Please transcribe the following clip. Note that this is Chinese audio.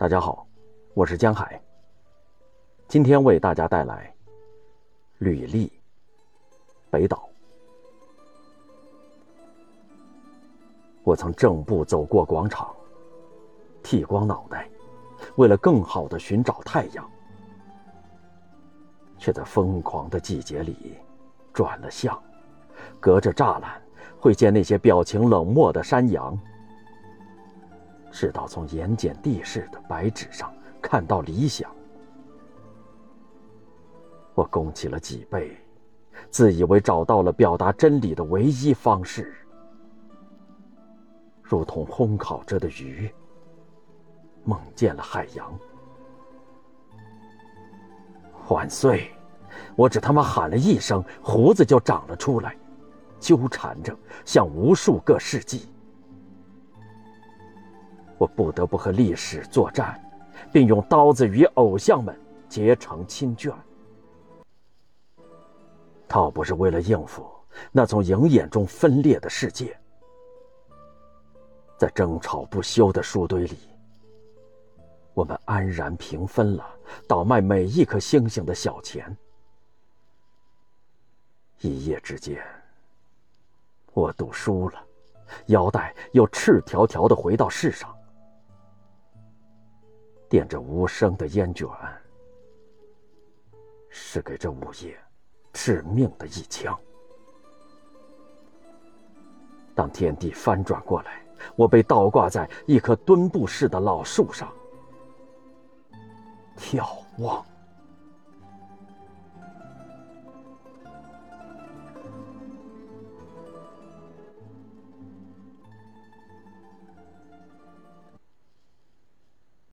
大家好，我是江海。今天为大家带来履历北岛。我曾正步走过广场，剃光脑袋，为了更好的寻找太阳，却在疯狂的季节里转了向，隔着栅栏会见那些表情冷漠的山羊。直到从盐碱地势的白纸上看到理想，我弓起了脊背，自以为找到了表达真理的唯一方式，如同烘烤着的鱼，梦见了海洋。万岁！我只他妈喊了一声，胡子就长了出来，纠缠着，像无数个世纪。我不得不和历史作战，并用刀子与偶像们结成亲眷。倒不是为了应付那从鹰眼中分裂的世界，在争吵不休的树堆里，我们安然平分了倒卖每一颗星星的小钱。一夜之间，我赌输了，腰带又赤条条的回到世上。垫着无声的烟卷，是给这午夜致命的一枪。当天地翻转过来，我被倒挂在一棵墩布式的老树上，眺望。